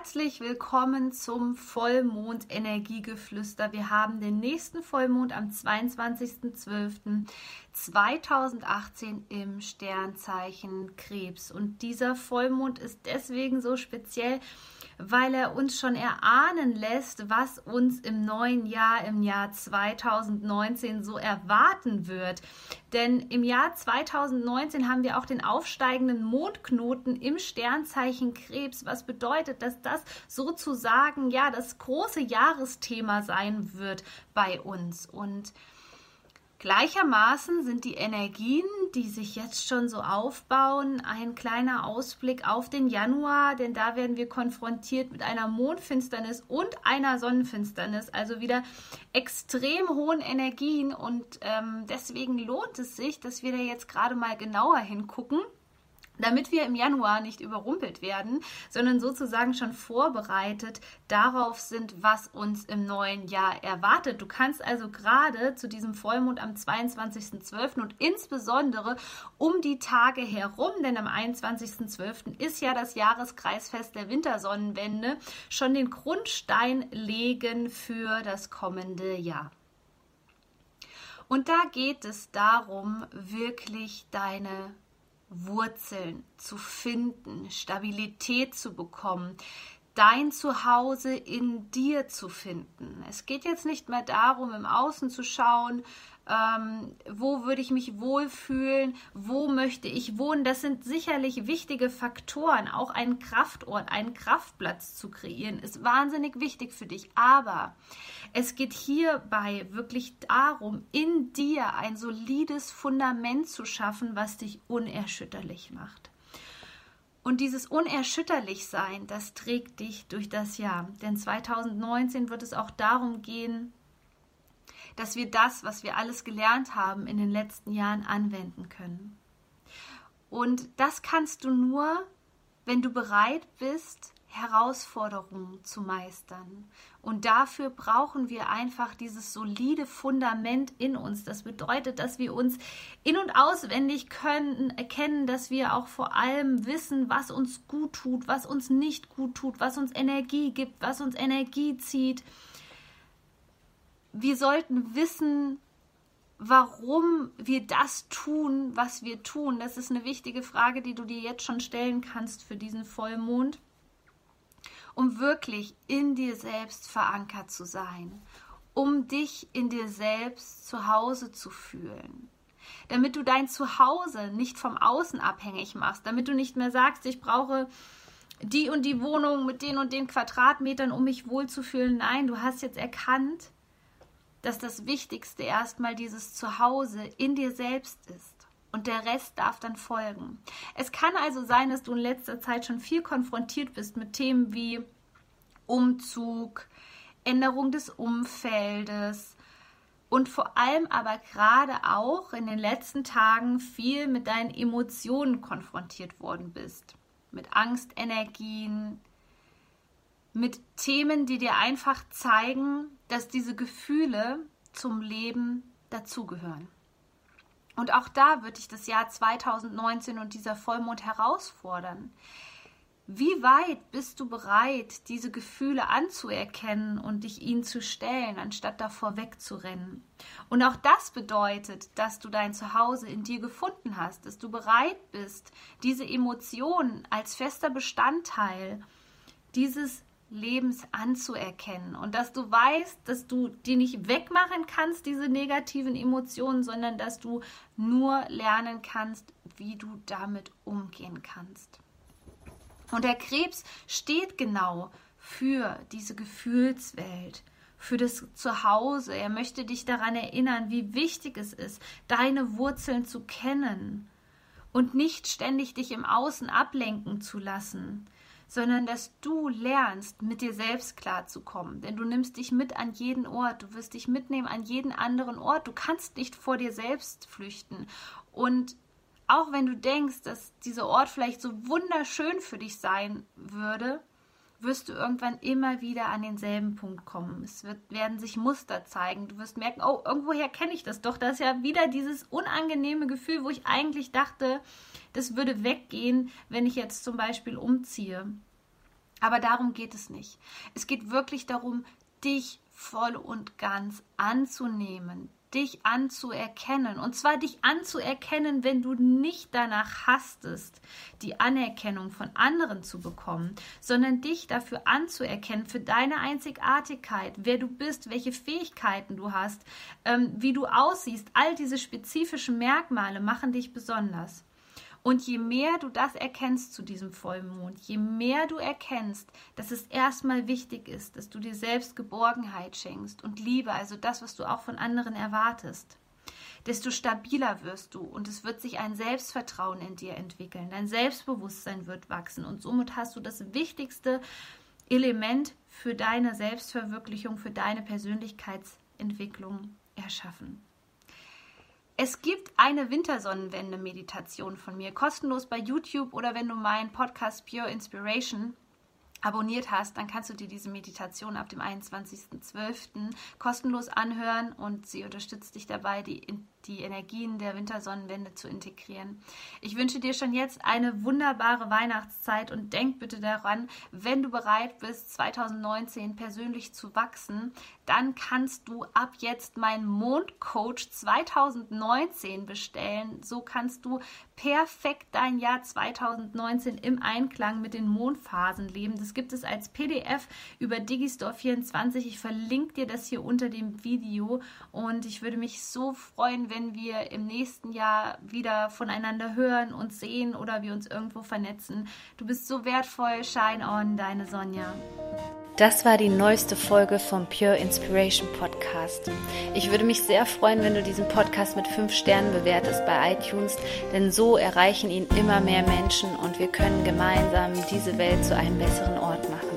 Herzlich willkommen zum Vollmond Energiegeflüster. Wir haben den nächsten Vollmond am 22.12.2018 im Sternzeichen Krebs. Und dieser Vollmond ist deswegen so speziell, weil er uns schon erahnen lässt, was uns im neuen Jahr, im Jahr 2019 so erwarten wird. Denn im Jahr 2019 haben wir auch den aufsteigenden Mondknoten im Sternzeichen Krebs, was bedeutet, dass das sozusagen ja das große Jahresthema sein wird bei uns. Und Gleichermaßen sind die Energien, die sich jetzt schon so aufbauen, ein kleiner Ausblick auf den Januar, denn da werden wir konfrontiert mit einer Mondfinsternis und einer Sonnenfinsternis, also wieder extrem hohen Energien. Und ähm, deswegen lohnt es sich, dass wir da jetzt gerade mal genauer hingucken damit wir im Januar nicht überrumpelt werden, sondern sozusagen schon vorbereitet darauf sind, was uns im neuen Jahr erwartet. Du kannst also gerade zu diesem Vollmond am 22.12. und insbesondere um die Tage herum, denn am 21.12. ist ja das Jahreskreisfest der Wintersonnenwende, schon den Grundstein legen für das kommende Jahr. Und da geht es darum, wirklich deine Wurzeln zu finden, Stabilität zu bekommen, dein Zuhause in dir zu finden. Es geht jetzt nicht mehr darum, im Außen zu schauen, ähm, wo würde ich mich wohlfühlen, wo möchte ich wohnen. Das sind sicherlich wichtige Faktoren. Auch einen Kraftort, einen Kraftplatz zu kreieren, ist wahnsinnig wichtig für dich. Aber es geht hierbei wirklich darum, in dir ein solides Fundament zu schaffen, was dich unerschütterlich macht. Und dieses Unerschütterlichsein, das trägt dich durch das Jahr. Denn 2019 wird es auch darum gehen, dass wir das, was wir alles gelernt haben in den letzten Jahren, anwenden können. Und das kannst du nur, wenn du bereit bist, Herausforderungen zu meistern. Und dafür brauchen wir einfach dieses solide Fundament in uns. Das bedeutet, dass wir uns in und auswendig können, erkennen, dass wir auch vor allem wissen, was uns gut tut, was uns nicht gut tut, was uns Energie gibt, was uns Energie zieht wir sollten wissen, warum wir das tun, was wir tun. Das ist eine wichtige Frage, die du dir jetzt schon stellen kannst für diesen Vollmond, um wirklich in dir selbst verankert zu sein, um dich in dir selbst zu Hause zu fühlen. Damit du dein Zuhause nicht vom Außen abhängig machst, damit du nicht mehr sagst, ich brauche die und die Wohnung mit den und den Quadratmetern, um mich wohlzufühlen. Nein, du hast jetzt erkannt, dass das Wichtigste erstmal dieses Zuhause in dir selbst ist. Und der Rest darf dann folgen. Es kann also sein, dass du in letzter Zeit schon viel konfrontiert bist mit Themen wie Umzug, Änderung des Umfeldes und vor allem aber gerade auch in den letzten Tagen viel mit deinen Emotionen konfrontiert worden bist. Mit Angstenergien, mit Themen, die dir einfach zeigen, dass diese Gefühle zum Leben dazugehören. Und auch da wird dich das Jahr 2019 und dieser Vollmond herausfordern. Wie weit bist du bereit, diese Gefühle anzuerkennen und dich ihnen zu stellen, anstatt davor wegzurennen? Und auch das bedeutet, dass du dein Zuhause in dir gefunden hast, dass du bereit bist, diese Emotionen als fester Bestandteil dieses Lebens anzuerkennen und dass du weißt, dass du die nicht wegmachen kannst, diese negativen Emotionen, sondern dass du nur lernen kannst, wie du damit umgehen kannst. Und der Krebs steht genau für diese Gefühlswelt, für das Zuhause. Er möchte dich daran erinnern, wie wichtig es ist, deine Wurzeln zu kennen und nicht ständig dich im Außen ablenken zu lassen, sondern dass du lernst, mit dir selbst klarzukommen. Denn du nimmst dich mit an jeden Ort, du wirst dich mitnehmen an jeden anderen Ort. Du kannst nicht vor dir selbst flüchten. Und auch wenn du denkst, dass dieser Ort vielleicht so wunderschön für dich sein würde, wirst du irgendwann immer wieder an denselben Punkt kommen. Es wird, werden sich Muster zeigen. Du wirst merken, oh, irgendwoher kenne ich das doch. Das ist ja wieder dieses unangenehme Gefühl, wo ich eigentlich dachte, das würde weggehen, wenn ich jetzt zum Beispiel umziehe. Aber darum geht es nicht. Es geht wirklich darum, dich voll und ganz anzunehmen, dich anzuerkennen. Und zwar dich anzuerkennen, wenn du nicht danach hastest, die Anerkennung von anderen zu bekommen, sondern dich dafür anzuerkennen, für deine Einzigartigkeit, wer du bist, welche Fähigkeiten du hast, ähm, wie du aussiehst. All diese spezifischen Merkmale machen dich besonders. Und je mehr du das erkennst zu diesem Vollmond, je mehr du erkennst, dass es erstmal wichtig ist, dass du dir selbst Geborgenheit schenkst und Liebe, also das, was du auch von anderen erwartest, desto stabiler wirst du und es wird sich ein Selbstvertrauen in dir entwickeln, dein Selbstbewusstsein wird wachsen und somit hast du das wichtigste Element für deine Selbstverwirklichung, für deine Persönlichkeitsentwicklung erschaffen. Es gibt eine Wintersonnenwende-Meditation von mir, kostenlos bei YouTube oder wenn du meinen Podcast Pure Inspiration abonniert hast, dann kannst du dir diese Meditation ab dem 21.12. kostenlos anhören und sie unterstützt dich dabei, die die Energien der Wintersonnenwende zu integrieren. Ich wünsche dir schon jetzt eine wunderbare Weihnachtszeit und denk bitte daran, wenn du bereit bist, 2019 persönlich zu wachsen, dann kannst du ab jetzt meinen Mondcoach 2019 bestellen. So kannst du perfekt dein Jahr 2019 im Einklang mit den Mondphasen leben. Das gibt es als PDF über Digistore 24. Ich verlinke dir das hier unter dem Video und ich würde mich so freuen, wenn wir im nächsten Jahr wieder voneinander hören und sehen oder wir uns irgendwo vernetzen. Du bist so wertvoll. Shine on, deine Sonja. Das war die neueste Folge vom Pure Inspiration Podcast. Ich würde mich sehr freuen, wenn du diesen Podcast mit fünf Sternen bewertest bei iTunes, denn so erreichen ihn immer mehr Menschen und wir können gemeinsam diese Welt zu einem besseren Ort machen.